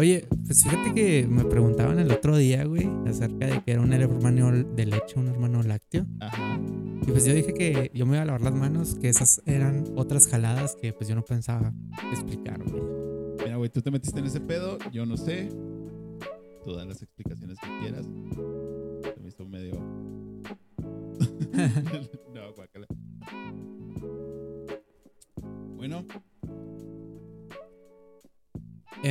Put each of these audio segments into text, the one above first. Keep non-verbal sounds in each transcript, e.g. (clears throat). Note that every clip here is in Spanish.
Oye, pues fíjate que me preguntaban el otro día, güey, acerca de que era un hermano de leche, un hermano lácteo. Ajá. Y pues yo dije que yo me iba a lavar las manos, que esas eran otras jaladas que pues yo no pensaba explicar, güey. Mira, güey, tú te metiste en ese pedo, yo no sé. Tú das las explicaciones que quieras. Se me hizo medio. (laughs)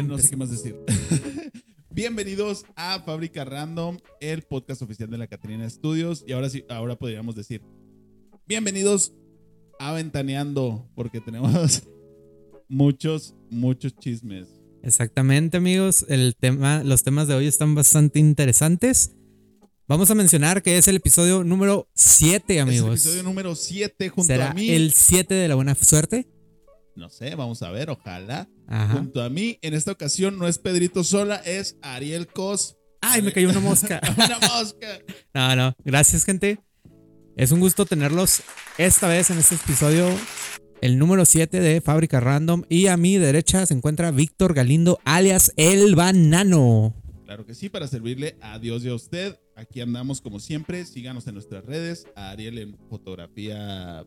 no sé qué más decir. (laughs) Bienvenidos a Fábrica Random, el podcast oficial de la Catrina Studios. Y ahora sí, ahora podríamos decir, bienvenidos a Ventaneando, porque tenemos (laughs) muchos, muchos chismes. Exactamente, amigos. El tema, los temas de hoy están bastante interesantes. Vamos a mencionar que es el episodio número 7, amigos. Es el episodio número 7 junto ¿Será a mí. el 7 de la buena suerte? No sé, vamos a ver, ojalá. Ajá. Junto a mí, en esta ocasión no es Pedrito Sola, es Ariel Cos. Ay, me cayó una mosca. (laughs) Una mosca. (laughs) No, no. Gracias, gente. Es un gusto tenerlos esta vez en este episodio, el número 7 de Fábrica Random. Y a mi derecha se encuentra Víctor Galindo, alias El Banano. Claro que sí, para servirle a Dios y a usted. Aquí andamos como siempre. Síganos en nuestras redes. A Ariel en fotografía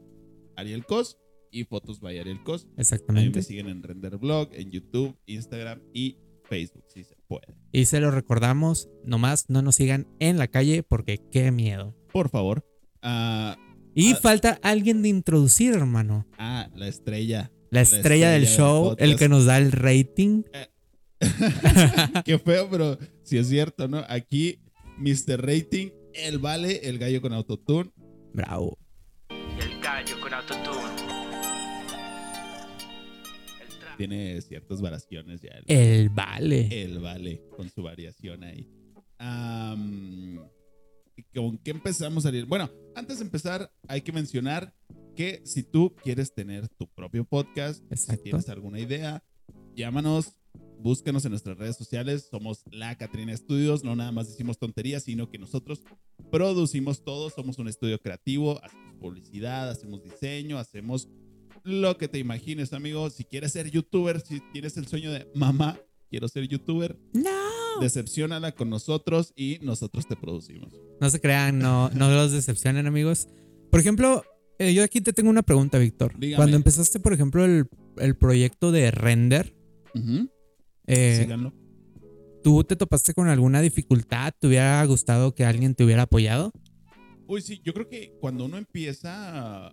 Ariel Cos y fotos by Ariel Cos. Ahí Exactamente. me siguen en Render Blog, en YouTube, Instagram y Facebook, si se puede. Y se lo recordamos, nomás no nos sigan en la calle porque qué miedo. Por favor. Ah, Y Ah. falta alguien de introducir, hermano. ah, la estrella. La estrella, del del show, el que nos da el rating. (laughs) Qué feo, pero sí es cierto, ¿no? Aquí, Mr. Rating, el vale, el gallo con autotune. Bravo. El gallo con autotune. Tiene ciertas variaciones ya. El, El vale. el vale, con su variación ahí. Am, ¿Con qué empezamos a salir? Bueno, antes de empezar, hay que mencionar que si tú quieres tener tu propio podcast, Exacto. si tienes alguna idea, llámanos, búscanos en nuestras redes sociales. Somos La Catrina Studios. No nada más decimos tonterías, sino que nosotros producimos todo. Somos un estudio creativo, hacemos publicidad, hacemos diseño, hacemos lo que te imagines, amigo. Si quieres ser youtuber, si tienes el sueño de mamá, quiero ser youtuber, No. decepcionala con nosotros y nosotros te producimos. No se crean, no, no los decepcionen, amigos. Por ejemplo, eh, yo aquí te tengo una pregunta, Víctor. Cuando empezaste, por ejemplo, el, el proyecto de render, eh, Síganlo. ¿tú te topaste con alguna dificultad? ¿Te hubiera gustado que alguien te hubiera apoyado? Uy, sí, yo creo que cuando uno empieza,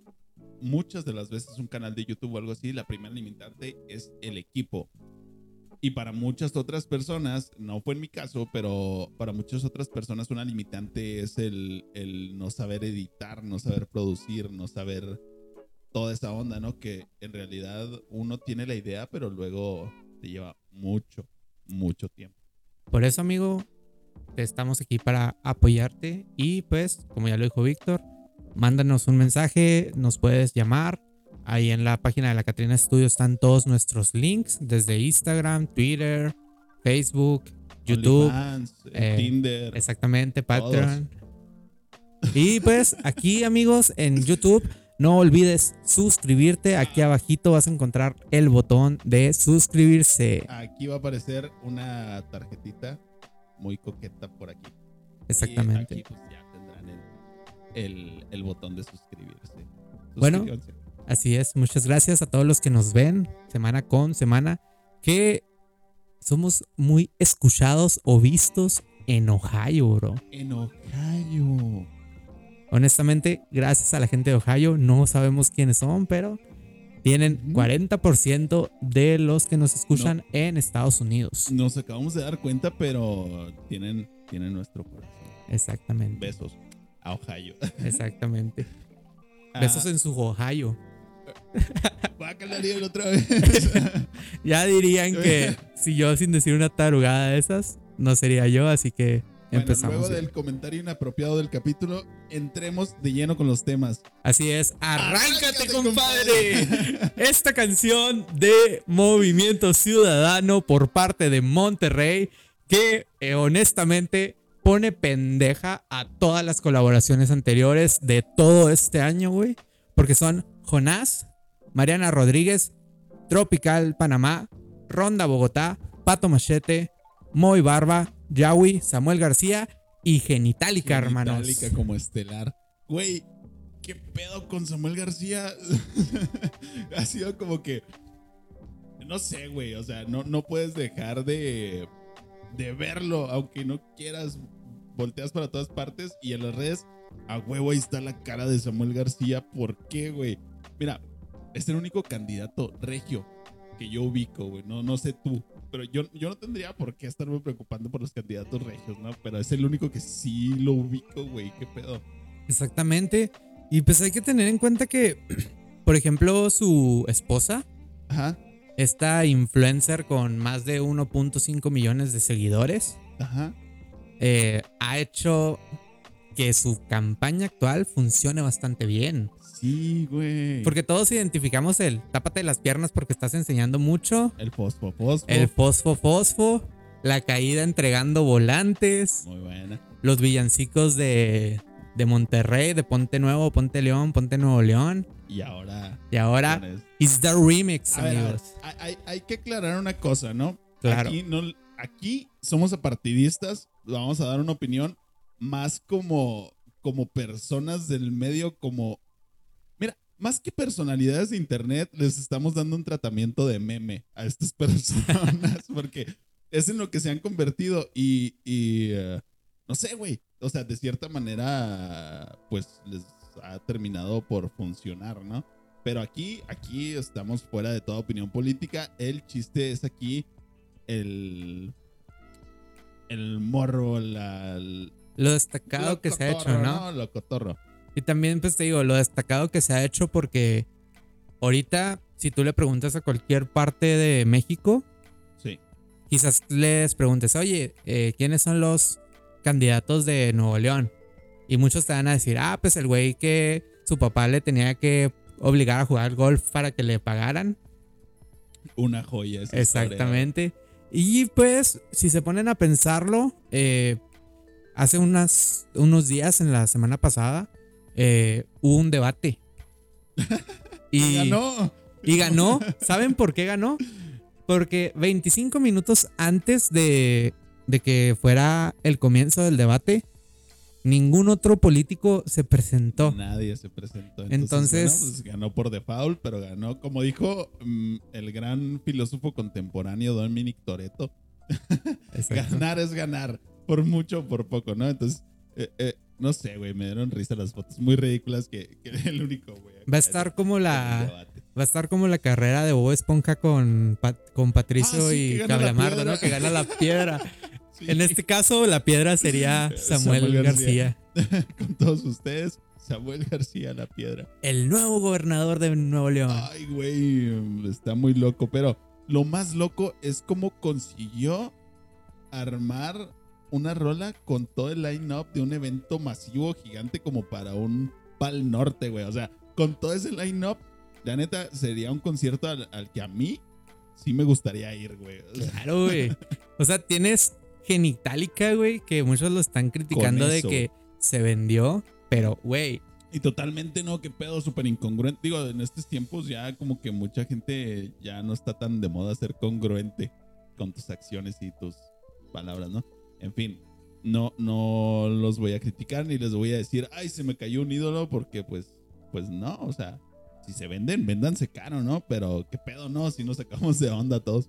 muchas de las veces un canal de YouTube o algo así, la primera limitante es el equipo. Y para muchas otras personas, no fue en mi caso, pero para muchas otras personas una limitante es el, el no saber editar, no saber producir, no saber toda esa onda, ¿no? Que en realidad uno tiene la idea, pero luego te lleva mucho, mucho tiempo. Por eso, amigo, estamos aquí para apoyarte. Y pues, como ya lo dijo Víctor, mándanos un mensaje, nos puedes llamar. Ahí en la página de la Catrina Studio están todos nuestros links, desde Instagram, Twitter, Facebook, YouTube, OnlyFans, eh, Tinder. exactamente, todos. Patreon. Y pues aquí, amigos, en YouTube, no olvides suscribirte. Aquí abajito vas a encontrar el botón de suscribirse. Aquí va a aparecer una tarjetita muy coqueta por aquí. Exactamente. Y aquí pues ya el, botón de suscribirse. Bueno. Así es, muchas gracias a todos los que nos ven semana con semana, que somos muy escuchados o vistos en Ohio, bro. En Ohio. Honestamente, gracias a la gente de Ohio, no sabemos quiénes son, pero tienen Ujú. 40% de los que nos escuchan en Estados Unidos. Nos acabamos de dar cuenta, pero tienen, tienen nuestro corazón. Exactamente, Besos a Ohio. (laughs) exactamente. Ah, Besos en su Ohio. (laughs) guácala, Ariel, otra vez. (laughs) Ya dirían que si yo sin decir una tarugada de esas, no sería yo, así que Bueno, empezamos. luego del comentario inapropiado del capítulo, entremos de lleno con los temas. Así es, arráncate, Arráncate, compadre. Esta canción de Movimiento Ciudadano por parte de Monterrey, que eh, honestamente pone pendeja a todas las colaboraciones anteriores de todo este año, güey. Porque son Jonás, Mariana Rodríguez, Tropical Panamá, Ronda Bogotá, Pato Machete, Moy Barba, Yawi, Samuel García y Genitalica, hermanos. Genitalica como estelar. Güey, ¿qué pedo con Samuel García? (laughs) ha sido como que. No sé, güey. O sea, no, no puedes dejar de, de verlo, aunque no quieras. Volteas para todas partes y en las redes, a huevo, ahí está la cara de Samuel García. ¿Por qué, güey? Mira, es el único candidato regio que yo ubico, güey. No, no sé tú. Pero yo, yo no tendría por qué estarme preocupando por los candidatos regios, ¿no? Pero es el único que sí lo ubico, güey. ¿Qué pedo? Exactamente. Y pues hay que tener en cuenta que, (clears throat) por ejemplo, su esposa, Ajá, esta influencer con más de 1.5 millones de seguidores, ajá. Eh, ha hecho que su campaña actual funcione bastante bien. Sí, güey. Porque todos identificamos el tápate las piernas porque estás enseñando mucho, El fosfo, fosfo. el fosfo fosfo, la caída entregando volantes, Muy buena. los villancicos de, de Monterrey, de Ponte Nuevo, Ponte León, Ponte Nuevo León. Y ahora. Y ahora, it's the remix, A ver, a ver, amigos. hay- hay que aclarar una cosa, ¿no? Claro. Aquí, no, aquí somos apartidistas, vamos a dar una opinión más como, como personas del medio, como... Mira, más que personalidades de internet, les estamos dando un tratamiento de meme a estas (laughs) personas, porque es en lo que se han convertido y, y, eh, no sé, güey, o sea, de cierta manera, pues les ha terminado por funcionar, ¿no? Pero aquí, aquí estamos fuera de toda opinión política. El chiste es aquí el, el morro, la, el- Lo destacado lo que se ha hecho, cotorro, ¿no? Lo cotorro. Y también, pues te digo, lo destacado que se ha hecho porque ahorita, si tú le preguntas a cualquier parte de México, Sí. quizás les preguntes, oye, eh, ¿quiénes son los candidatos de Nuevo León? Y muchos te van a decir, ah, pues el güey que su papá le tenía que obligar a jugar golf para que le pagaran. Una joya. esa Exactamente. Y pues, si se ponen a pensarlo, eh, hace unas, unos días, en la semana pasada, eh, hubo un debate. (laughs) y. Ganó. y ganó. ¿Saben por qué ganó? Porque 25 minutos antes de, de que fuera el comienzo del debate, ningún otro político se presentó. Nadie se presentó. Entonces, Entonces- bueno, pues ganó por default, pero ganó, como dijo mm, el gran filósofo contemporáneo Dominic (laughs) Exacto. ganar es ganar, por mucho o por poco, ¿no? Entonces, eh, eh, no sé, güey, me dieron risa las fotos muy ridículas que, que (laughs) el único, güey. Va a estar como la. Va a estar como la carrera de Bob Esponja con, con Patricio Ah, sí, y Cablamardo. ¿no? Que gana la piedra. (laughs) Sí, En este caso, la piedra sería (laughs) Samuel, Samuel García. García. (laughs) con todos ustedes, Samuel García La Piedra. el nuevo gobernador de Nuevo León. Ay, güey, está muy loco. Pero lo más loco es cómo consiguió armar una rola con todo el line-up de un evento masivo gigante como para un Pal Norte, güey. O sea, con todo ese line-up, la neta sería un concierto al, al que a mí sí me gustaría ir, güey. O sea, Claro, güey. (laughs) O sea, tienes Genitalica, güey, que muchos lo están criticando de que se vendió, pero, güey, Y totalmente no, qué pedo, súper incongruente. Digo, en estos tiempos ya como que mucha gente ya no está tan de moda ser congruente con tus acciones y tus palabras, ¿no? En fin, no, no los voy a criticar ni les voy a decir, ay, se me cayó un ídolo porque pues, pues no, o sea, si se venden, véndanse caro, ¿no? Pero qué pedo, ¿no? Si nos sacamos de onda todos.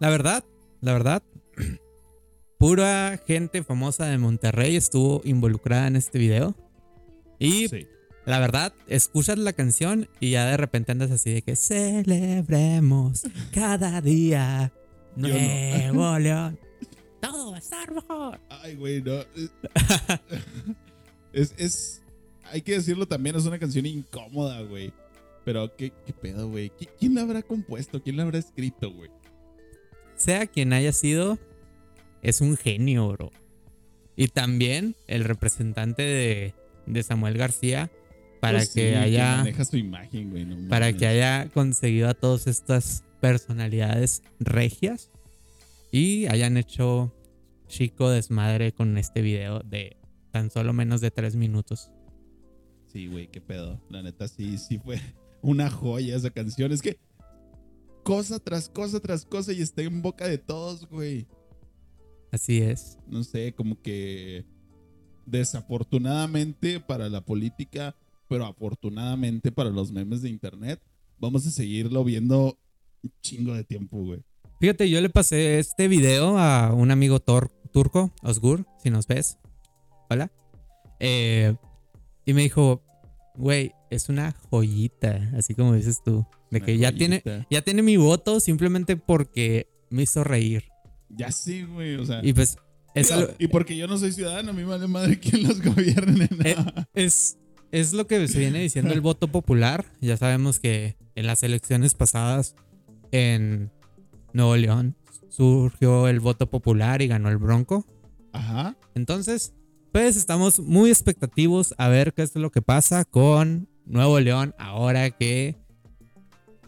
la verdad, la verdad, (clears throat) pura gente famosa de Monterrey estuvo involucrada en este video. Y Sí. La verdad, escuchas la canción y ya de repente andas así de que celebremos (laughs) cada día Yo no. Nuevo (laughs) León. Todo va a estar mejor. Ay, güey, no. (laughs) es, es. Hay que decirlo también, es una canción incómoda, güey. Pero, ¿qué, qué pedo, güey? ¿Qui- ¿Quién la habrá compuesto? ¿Quién la habrá escrito, güey? Sea quien haya sido, es un genio, bro. Y también el representante de, de Samuel García para Pues que sí, haya su imagen, güey. no para que haya conseguido a todas estas personalidades regias y hayan hecho chico desmadre con este video de tan solo menos de tres minutos. Sí, güey, qué pedo. La neta, sí, sí fue una joya esa canción. Es que cosa tras cosa tras cosa y está en boca de todos, güey. Así es. No sé, como que desafortunadamente para la política, pero afortunadamente para los memes de internet, vamos a seguirlo viendo un chingo de tiempo, güey. Fíjate, yo le pasé este video a un amigo turco, Osgur, si nos ves. Hola. Eh, y me dijo, güey, es una joyita, así como dices tú. De Una que ya tiene, ya tiene mi voto simplemente porque me hizo reír. Ya sí, güey, o sea. Y pues es, digo, algo- y porque yo no soy ciudadano, a mí vale madre quién los gobierne. Eh, nada. es, es lo que se viene diciendo el voto popular. Ya sabemos que en las elecciones pasadas en Nuevo León surgió el voto popular y ganó el Bronco. Ajá. Entonces, pues estamos muy expectativos a ver qué es lo que pasa con Nuevo León ahora que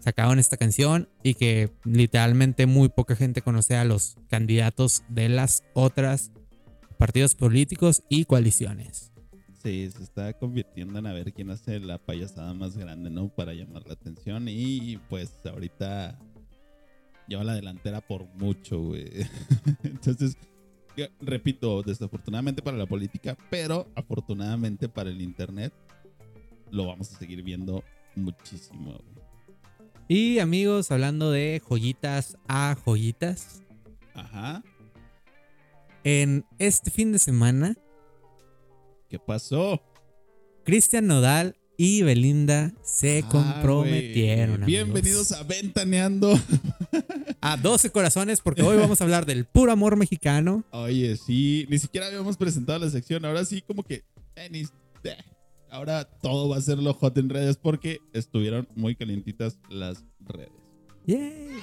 sacaron esta canción y que literalmente muy poca gente conoce a los candidatos de las otras partidos políticos y coaliciones. Sí, se está convirtiendo en a ver quién hace la payasada más grande, ¿no? Para llamar la atención. Y pues ahorita lleva la delantera por mucho, güey. (laughs) Entonces, repito, desafortunadamente para la política, pero afortunadamente para el internet, lo vamos a seguir viendo muchísimo. güey. Y amigos, hablando de joyitas a joyitas, Ajá. en este fin de semana, ¿Qué pasó? Cristian Nodal y Belinda se Ah, comprometieron. Bienvenidos amigos. a Ventaneando. (laughs) a 12 corazones porque hoy vamos a hablar del puro amor mexicano. Oye, sí, ni siquiera habíamos presentado la sección. Ahora sí, como que. eh, ni- eh, ahora todo va a ser lo hot en redes porque estuvieron muy calientitas las redes. Yay.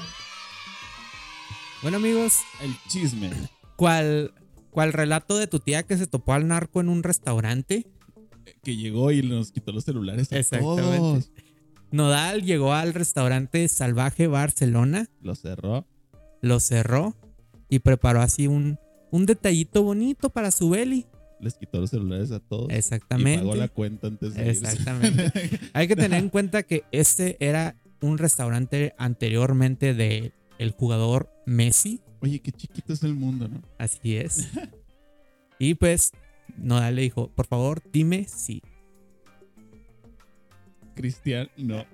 Bueno amigos, El chisme. ¿cuál, ¿cuál relato de tu tía que se topó al narco en un restaurante? Que llegó y nos quitó los celulares. A Exactamente. todos. Nodal llegó al restaurante Salvaje Barcelona, Lo cerró. lo cerró y preparó así un, un detallito bonito para su Beli. Les quitó los celulares a todos. Y Exactamente. pagó la cuenta antes de irse. Exactamente. (laughs) Hay que tener en cuenta que este era un restaurante anteriormente de el jugador Messi. Oye, qué chiquito es el mundo, ¿no? Así es. (laughs) Y pues Nodal le dijo, por favor, dime sí. Cristian, no.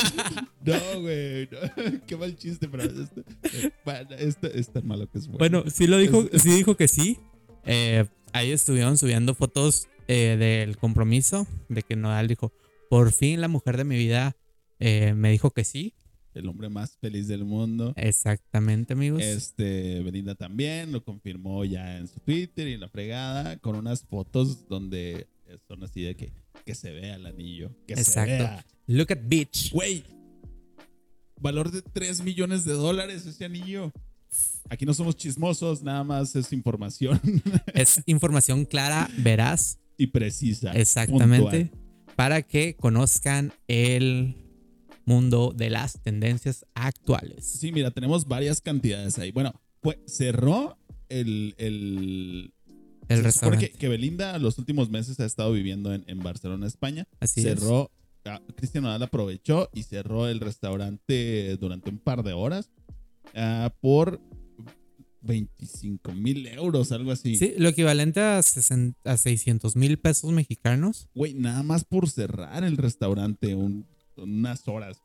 (laughs) no, güey. no. Qué mal chiste, pero esto, eh, bueno, esto es tan malo que es bueno. Bueno, sí lo dijo, sí dijo que sí. Eh, ahí estuvieron subiendo fotos eh, del compromiso, de que Nodal dijo, por fin la mujer de mi vida eh, me dijo que sí. el hombre más feliz del mundo. Exactamente, amigos. Este, Belinda también lo confirmó ya en su Twitter y en la fregada, con unas fotos donde son así de que, que se vea el anillo. Que se Exacto. vea. Look at bitch. Güey, valor de 3 millones de dólares ese anillo. Aquí no somos chismosos, nada más es información (laughs) Es información clara, veraz, y precisa. exactamente, puntual. para que conozcan el mundo de las tendencias actuales. Sí, mira, tenemos varias cantidades ahí. Bueno, pues cerró el, el, El restaurante. Que, que Belinda los últimos meses ha estado viviendo en, en Barcelona, España. Así es. cerró, ah, Cristian Nodal aprovechó y cerró el restaurante durante un par de horas ah, por 25 mil euros, algo así. Sí, lo equivalente a, 60 a 600 mil pesos mexicanos. Güey, nada más por cerrar el restaurante un- unas horas.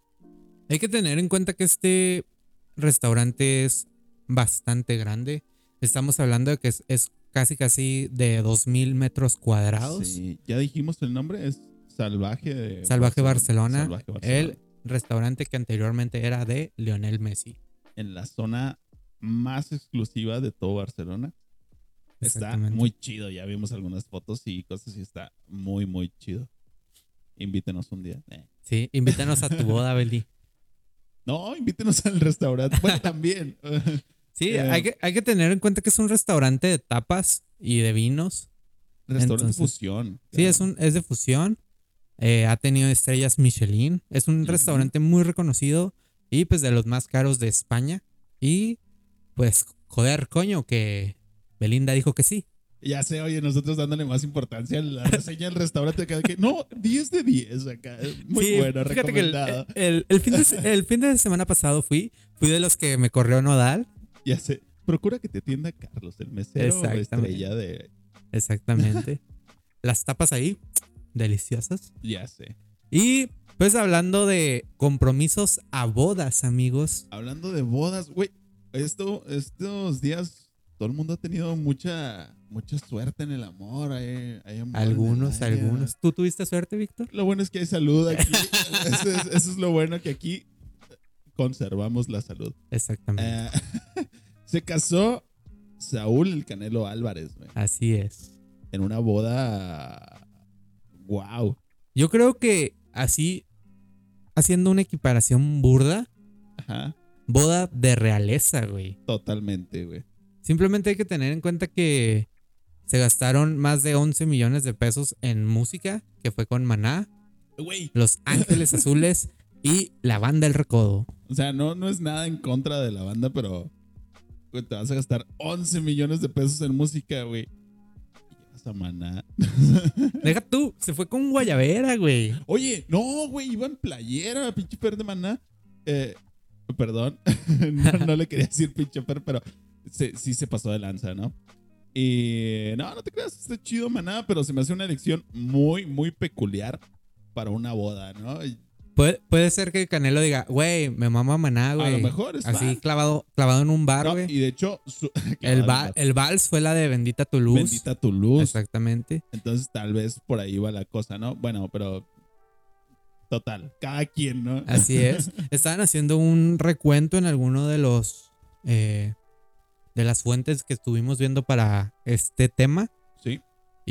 Hay que tener en cuenta que este restaurante es bastante grande. Estamos hablando de que es, es casi casi de 2.000 metros cuadrados. Sí, ya dijimos el nombre, es Salvaje de Salvaje Barcelona, Salvaje Barcelona. el restaurante que anteriormente era de Lionel Messi. En la zona más exclusiva de todo Barcelona. Está muy chido. Ya vimos algunas fotos y cosas y está muy, muy chido. Invítenos un día. Eh. Sí, invítanos a tu boda, Beli. (laughs) No, invítenos al restaurante. Bueno, también. (laughs) Sí, Eh. hay, que, hay que tener en cuenta que es un restaurante de tapas y de vinos. restaurante Entonces, fusión. Sí, es, un, es de fusión. Eh, ha tenido estrellas Michelin. Es un restaurante muy reconocido y pues de los más caros de España. Y pues, joder, coño, que Belinda dijo que sí. Ya sé, oye, nosotros dándole más importancia a la reseña del restaurante acá que no, 10 de 10 acá. Muy Sí, bueno, fíjate que el, recomendado. el- el fin de, el fin de semana pasado fui, fui de los que me corrió Nodal. Ya sé. procura que te atienda Carlos, el mesero Exactamente. estrella de. Exactamente. (laughs) Las tapas ahí, deliciosas. Ya sé. Y pues hablando de compromisos a bodas, amigos. Hablando de bodas, güey. Esto, estos días, todo el mundo ha tenido mucha, mucha suerte en el amor. hay- hay amor Algunos, algunos. ¿Tú tuviste suerte, Víctor? Lo bueno es que hay salud aquí. (laughs) eso, es, eso es lo bueno que aquí conservamos la salud. Exactamente. Eh, (laughs) se casó Saúl el Canelo Álvarez, güey. Así es. En una boda. Wow. Yo creo que así, haciendo una equiparación burda, Ajá. boda de realeza, güey. Totalmente, güey. Simplemente hay que tener en cuenta que se gastaron más de 11 millones de pesos en música, que fue con Maná. Los Ángeles Azules (laughs) y la banda El Recodo. O sea, no, no es nada en contra de la banda, pero güey, te vas a gastar 11 millones de pesos en música, güey. Y llegas a Maná. (laughs) Deja tú, se fue con Guayabera, güey. Oye, no, güey, iba en playera, pinche per de Maná. Eh, perdón, (laughs) no, no le quería decir pinche per, pero se- sí se pasó de lanza, ¿no? Y no, no te creas, está chido Maná, pero se me hace una elección muy, muy peculiar para una boda, ¿no? Puede, puede ser que Canelo diga, güey, me mama Maná, güey. A lo mejor es Así fan. clavado, clavado en un bar, no, güey. y de hecho, su- (laughs) el, va- el vals fue la de Bendita tu luz. Bendita tu luz. Exactamente. Entonces tal vez por ahí va la cosa, ¿no? Bueno, pero total, cada quien, ¿no? Así es. (laughs) Estaban haciendo un recuento en alguno de los eh, de las fuentes que estuvimos viendo para este tema. Sí.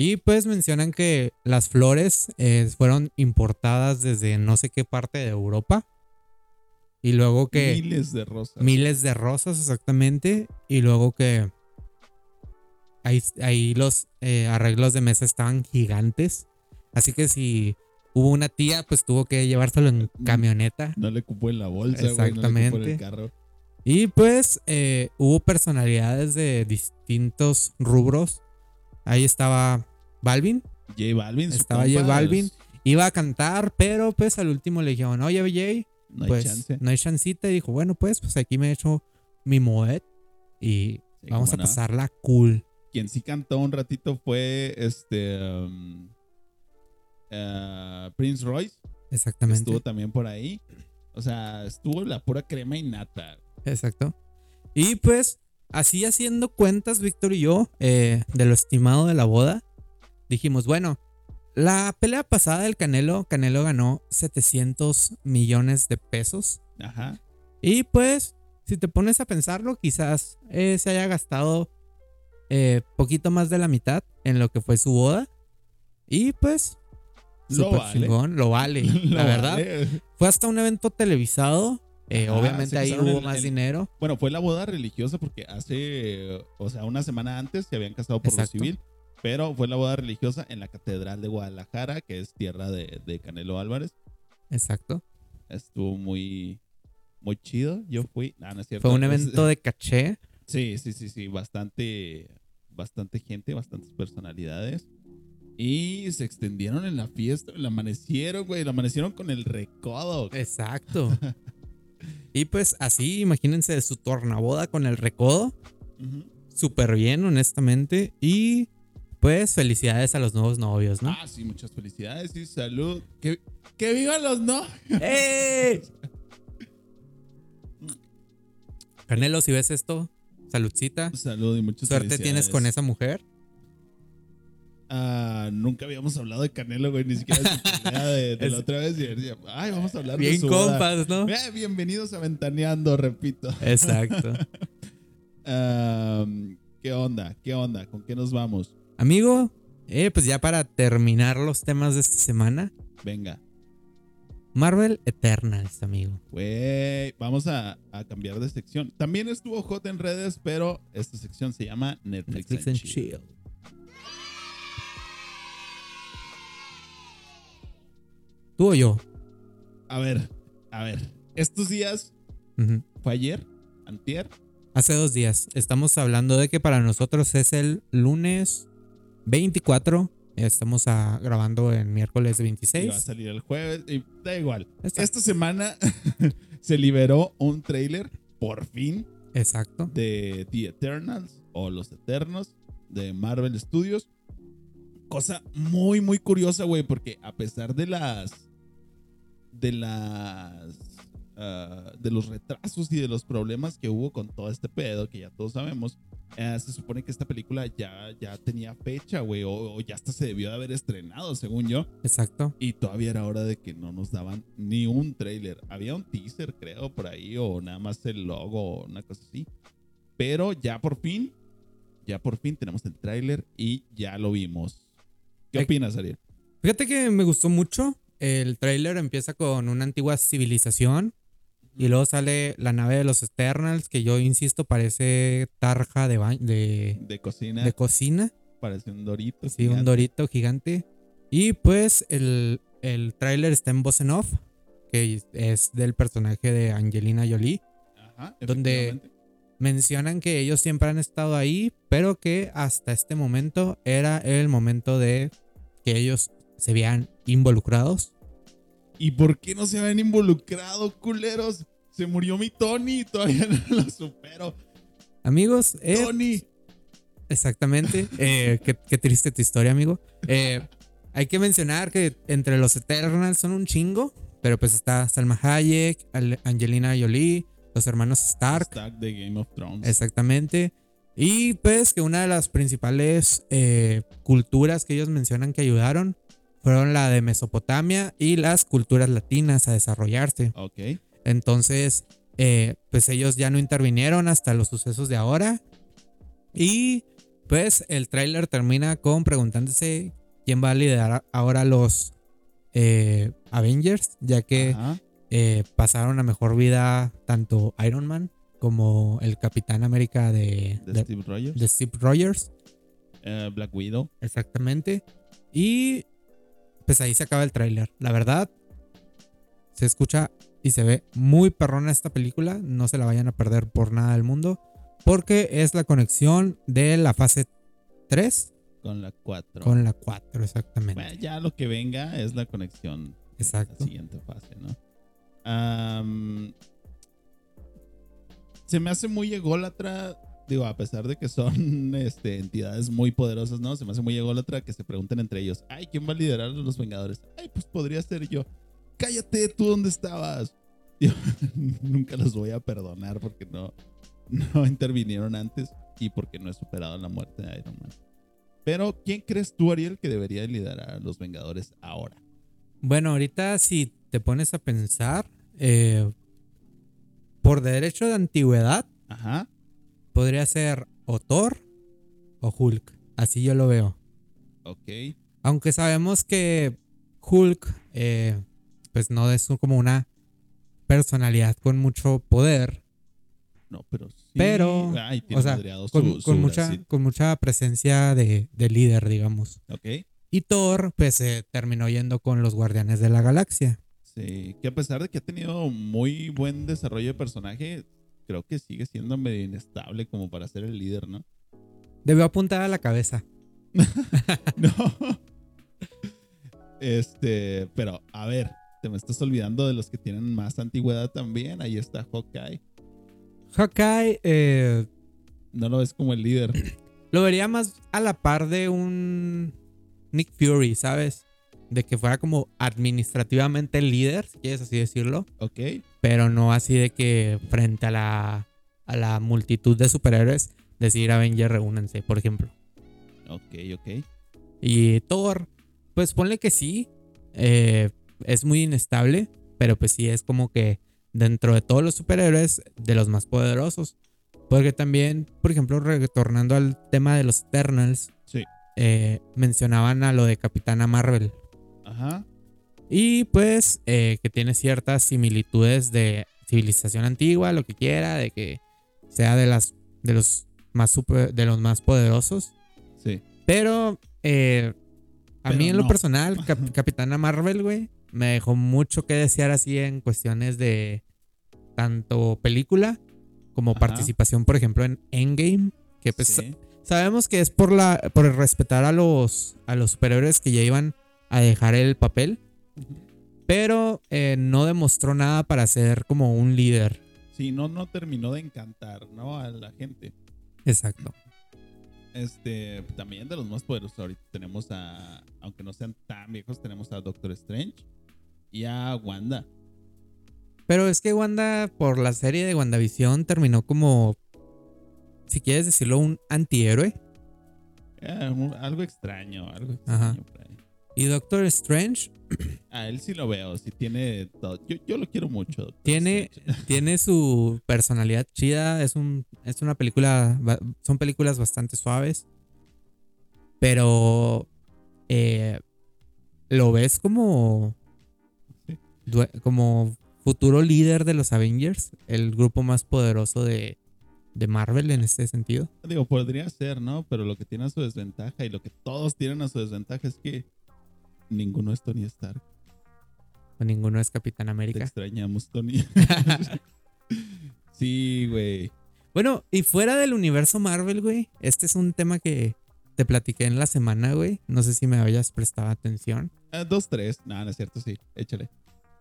Y pues mencionan que las flores eh, fueron importadas desde no sé qué parte de Europa. Y luego que Miles de rosas. miles de rosas exactamente. Y luego que ahí, ahí los eh, arreglos de mesa estaban gigantes. Así que si hubo una tía, pues tuvo que llevárselo en camioneta. No le cupo en la bolsa, güey. No le en Exactamente. el carro. Y pues eh, hubo personalidades de distintos rubros. Ahí estaba Balvin, J Balvin. Estaba J Balvin. iba a cantar, pero pues al último le dijeron, oye Jay, No hay pues chance. no hay chancita. Y dijo, bueno, pues, pues aquí me he hecho mi moed y Sí, vamos a no. pasarla cool. Quien sí cantó un ratito fue este. um, eh, Prince Royce. Exactamente. Estuvo también por ahí. O sea, estuvo la pura crema y nata. Exacto. Y pues, así haciendo cuentas, Víctor y yo, eh, de lo estimado de la boda, dijimos, bueno, la pelea pasada del Canelo, Canelo ganó 700 millones de pesos. Ajá. Y pues, si te pones a pensarlo, quizás eh, se haya gastado eh, poquito más de la mitad en lo que fue su boda. Y pues, Lo vale. chingón, lo vale. (laughs) Lo la verdad, vale. fue hasta un evento televisado. Eh, Ajá, obviamente ahí hubo más dinero. Bueno, fue la boda religiosa porque hace, o sea, una semana antes se habían casado por Exacto. lo civil, pero fue la boda religiosa en la Catedral de Guadalajara, que es tierra de, de Canelo Álvarez. Exacto. Estuvo muy, muy chido. Yo fui. Ah, no es cierto. Fue un evento de caché. (laughs) Sí, sí, sí, sí. Bastante, bastante gente, bastantes personalidades. Y se extendieron en la fiesta, la amanecieron, güey. La amanecieron con el recodo. Exacto. (laughs) y pues así, imagínense su tornaboda con el recodo. Súper bien, honestamente. Y pues felicidades a los nuevos novios, ¿no? Ah, sí, muchas felicidades y salud. ¡Que, que vivan los no! ¡Eh! Canelo, si ves esto, saludcita. Salud y muchas Suerte tienes con esa mujer. Ah, nunca habíamos hablado de Canelo, güey. Ni siquiera de su pelea de, de (laughs) la otra vez. Y decía, Ay, vamos a hablar de Bien su boda". compas, ¿no? Eh, bienvenidos a Ventaneando, repito. Exacto. (laughs) ¿Qué onda? ¿Qué onda? ¿Con qué nos vamos? Amigo, eh, pues ya para terminar los temas de esta semana, Venga. Marvel Eternals, amigo. Güey, vamos a, a cambiar de sección. También estuvo hot en redes, pero esta sección se llama Netflix, Netflix and and Chill. ¿Tú o yo? A ver, a ver. Estos días. ¿fue ayer? ¿Antier? Hace dos días. Estamos hablando de que para nosotros es el lunes 24. Estamos ah, grabando el miércoles Y va a 26. salir el jueves. Y da igual. Esta semana (laughs) se liberó un trailer, por fin, Exacto. de The Eternals o Los Eternos de Marvel Studios. Cosa muy, muy curiosa, güey, porque a pesar de las. De las. ah, de los retrasos y de los problemas que hubo con todo este pedo, que ya todos sabemos, eh, se supone que esta película ya, ya tenía fecha, güey, o, o ya hasta se debió de haber estrenado, según yo. Exacto. Y todavía era hora de que no nos daban ni un trailer. Había un teaser, creo, por ahí, o nada más el logo, o una cosa así. Pero ya por fin, ya por fin tenemos el tráiler y ya lo vimos. ¿Qué opinas, Ariel? Fíjate que me gustó mucho. El tráiler empieza con una antigua civilización y luego sale la nave de los Eternals, que yo insisto parece tarja de, de, De cocina, de cocina. parece un dorito. Sí, un dorito gigante. Y pues el, el tráiler está en voz en off, que es del personaje de Angelina Jolie. Ajá, donde-. Mencionan que ellos siempre han estado ahí, pero que hasta este momento era el momento de que ellos se vean involucrados. ¿Y por qué no se habían involucrado, culeros? Se murió mi Tony, todavía no lo supero. Amigos, eh, Tony. Exactamente. (laughs) Eh, qué, qué triste tu historia, amigo. Eh, hay que mencionar que entre los Eternals son un chingo, pero pues está Salma Hayek, Angelina Jolie, los hermanos Stark, Stark de Game of Thrones. exactamente. Y pues que una de las principales culturas que ellos mencionan que ayudaron fueron la de Mesopotamia y las culturas latinas a desarrollarse. Ok. Entonces, eh, pues ellos ya no intervinieron hasta los sucesos de ahora. Y pues el tráiler termina con preguntándose quién va a liderar ahora los eh, Avengers, ya que eh, pasaron a mejor vida tanto Iron Man como el Capitán América de, De de- Steve Rogers. de Steve Rogers. Black Widow. Exactamente. Y pues ahí se acaba el tráiler. La verdad, se escucha y se ve muy perrona esta película. No se la vayan a perder por nada del mundo. Porque es la conexión de la fase 3 Con la 4. con la 4, exactamente. Bueno, ya lo que venga es la conexión. Exacto. La siguiente fase, ¿no? Se me hace muy ególatra. Digo, a pesar de que son (laughs) este, entidades muy poderosas, ¿no? Se me hace muy ególatra que se pregunten entre ellos. Ay, ¿quién va a liderar a los Vengadores? Ay, pues podría ser yo. Cállate, ¿tú dónde estabas? (laughs) Yo nunca los voy a perdonar porque no, no intervinieron antes y porque no he superado la muerte de Iron Man. Pero, ¿quién crees tú, Ariel, que debería liderar a los Vengadores ahora? Bueno, ahorita si te pones a pensar, eh, por derecho de antigüedad, Ajá. Podría ser o Thor o Hulk. Así yo lo veo. Ok. Aunque sabemos que Hulk, eh, pues no es como una personalidad con mucho poder, No, pero sí. Pero, Ay, o sea, con, su- con su mucha, con mucha presencia de, de líder, digamos. Ok. Y Thor, pues se terminó yendo con los Guardianes de la Galaxia. Sí. Que a pesar de que ha tenido muy buen desarrollo de personaje, creo que sigue siendo medio inestable como para ser el líder, ¿no? Debió apuntar a la cabeza. (laughs) No. Este, pero a ver, te me estás olvidando de los que tienen más antigüedad también. Ahí está Hawkeye. Hawkeye eh, No lo ves como el líder. (clears throat) lo vería más a la par de un Nick Fury, ¿sabes? De que fuera como administrativamente el líder, si quieres así decirlo. Ok. pero no así de que frente a la, a la multitud de superhéroes decir Avengers reúnense, por ejemplo. Ok, ok. Y Thor, pues ponle que sí, eh, es muy inestable, pero pues sí es como que dentro de todos los superhéroes de los más poderosos. Porque también, por ejemplo, retornando al tema de los Eternals, Sí. eh, mencionaban a lo de Capitana Marvel. Ajá. Y pues eh, que tiene ciertas similitudes de civilización antigua, lo que quiera, de que sea de las de los más super- de los más poderosos. Sí. Pero eh, a Pero mí en lo personal, (laughs) Cap- Capitana Marvel, güey, me dejó mucho que desear así en cuestiones de tanto película como Ajá. participación, por ejemplo, en Endgame, que pues sí. Sabemos que es por la por respetar a los a los superhéroes que ya iban a dejar el papel, pero eh, no demostró nada para ser como un líder. Sí, no, no terminó de encantar, ¿no? A la gente. Exacto. Este, también de los más poderosos ahorita tenemos a, aunque no sean tan viejos, tenemos a Doctor Strange y a Wanda. Pero es que Wanda, por la serie de WandaVision, terminó como, si quieres decirlo, un antihéroe. Eh, un- algo extraño, algo Ajá. extraño ahí. Y Doctor Strange A él sí lo veo, sí tiene todo. Yo, yo lo quiero mucho. Doctor tiene, Strange. (laughs) tiene su personalidad chida. Es, un, es una película, son películas bastante suaves. Pero eh, lo ves como, Sí. como futuro líder de los Avengers, el grupo más poderoso de, de Marvel en este sentido. Digo, podría ser, ¿no? Pero lo que tiene a su desventaja y lo que todos tienen a su desventaja es que ninguno es Tony Stark. O ninguno es Capitán Te América. extrañamos, Tony. (laughs) (laughs) sí, güey. Bueno, y fuera del universo Marvel, güey, este es un tema que te platiqué en la semana, güey. No sé si me hayas prestado atención. Ah, dos, tres. No, no es cierto, sí. Échale.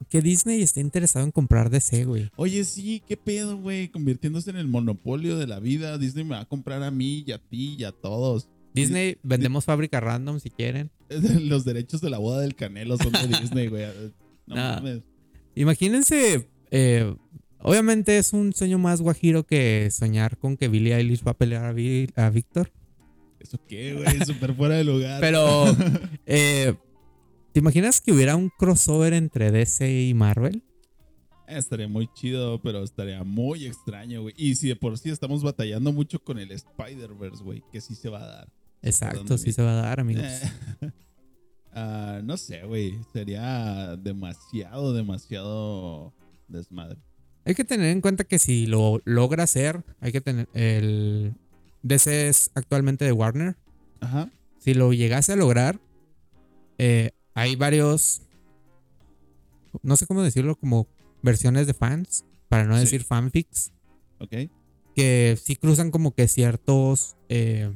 Que Disney está interesado en comprar DC, güey. Oye, sí, qué pedo, güey. Convirtiéndose en el monopolio de la vida. Disney me va a comprar a mí y a ti y a todos. Disney, vendemos fábrica random si quieren. (laughs) Los derechos de la boda del Canelo son de Disney, güey. No No. mames. Imagínense, eh, obviamente es un sueño más guajiro que soñar con que Billie Eilish va a pelear a, Vi- a Víctor. ¿Eso qué, güey? Súper fuera de lugar. Pero, (laughs) eh, ¿te imaginas que hubiera un crossover entre DC y Marvel? Estaría muy chido, pero estaría muy extraño, güey. Y si de por sí estamos batallando mucho con el Spider-Verse, güey, que sí se va a dar. Exacto, sí se va a dar, amigos. Eh, (laughs) ah, no sé, güey. Sería demasiado, demasiado desmadre. Hay que tener en cuenta que si lo logra hacer, hay que tener el DC es actualmente de Warner. Ajá. Si lo llegase a lograr, eh, hay varios, no sé cómo decirlo, como versiones de fans, para no Sí. decir fanfics, Ok. que sí cruzan como que ciertos eh,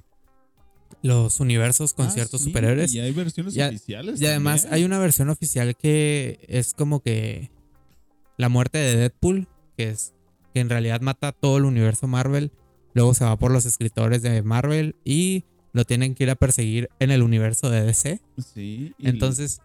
los universos con Ah, ciertos sí, superhéroes. Y hay versiones Y oficiales. Y además también. hay una versión oficial que es como que la muerte de Deadpool, que es que en realidad mata todo el universo Marvel, luego se va por los escritores de Marvel y lo tienen que ir a perseguir en el universo de DC. Sí. y- Entonces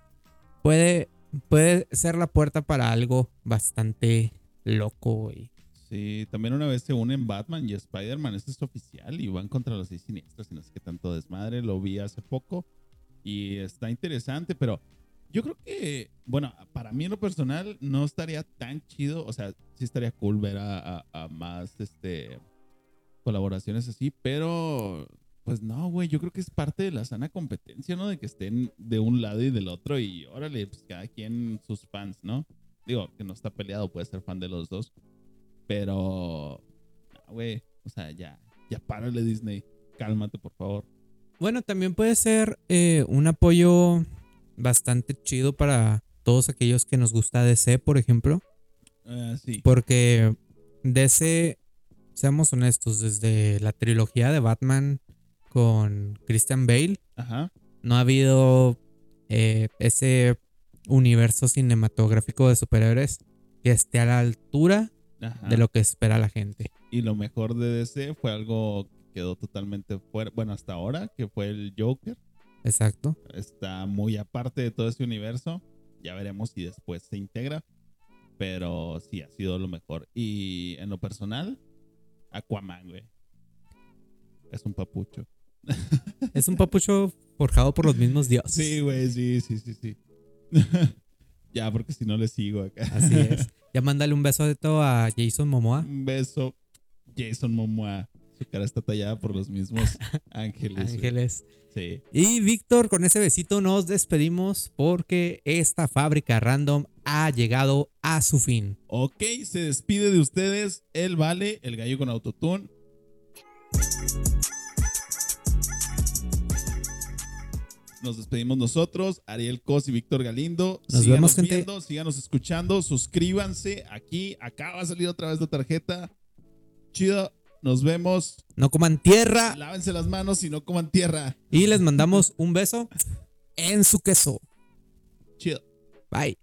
puede, puede ser la puerta para algo bastante loco y Sí, también una vez se unen Batman y Spider-Man, esto es oficial, y van contra los seis siniestros y no sé qué tanto desmadre, lo vi hace poco y está interesante, pero yo creo que, bueno, para mí en lo personal no estaría tan chido, o sea, sí estaría cool ver a, a- más, este, colaboraciones así, pero, pues no, güey, yo creo que es parte de la sana competencia, ¿no? De que estén de un lado y del otro y órale, pues cada quien sus fans, ¿no? Digo, que no está peleado, puede ser fan de los dos. Pero, güey, o sea, ya, ya párale Disney. Cálmate, por favor. Bueno, también puede ser eh, un apoyo bastante chido para todos aquellos que nos gusta DC, por ejemplo. Ah, sí. Porque DC, seamos honestos, desde la trilogía de Batman con Christian Bale, Ajá. no ha habido eh, ese universo cinematográfico de superhéroes que esté a la altura Ajá. de lo que espera la gente. Y lo mejor de DC fue algo que quedó totalmente fuera. Bueno, hasta ahora, que fue el Joker. Exacto. Está muy aparte de todo ese universo. Ya veremos si después se integra. Pero sí, ha sido lo mejor. Y en lo personal, Aquaman, güey. Es un papucho. Es un papucho forjado por los mismos dioses. Sí, güey, sí, sí, sí, sí. (laughs) ya, porque si no le sigo acá. Así es. Ya mándale un beso de todo a Jason Momoa. Un beso, Jason Momoa. Su cara está tallada por los mismos (laughs) ángeles. Ángeles. Sí. Y Víctor, con ese besito nos despedimos porque esta fábrica random ha llegado a su fin. Ok, se despide de ustedes el Vale, el gallo con autotune. Nos despedimos nosotros, Ariel Cos y Víctor Galindo. Nos síganos vemos, gente. viendo, síganos escuchando, suscríbanse aquí. Acá va a salir otra vez la tarjeta. Chido, nos vemos. No coman tierra Lávense las manos y no coman tierra. y les mandamos un beso en su queso. Chido. Bye.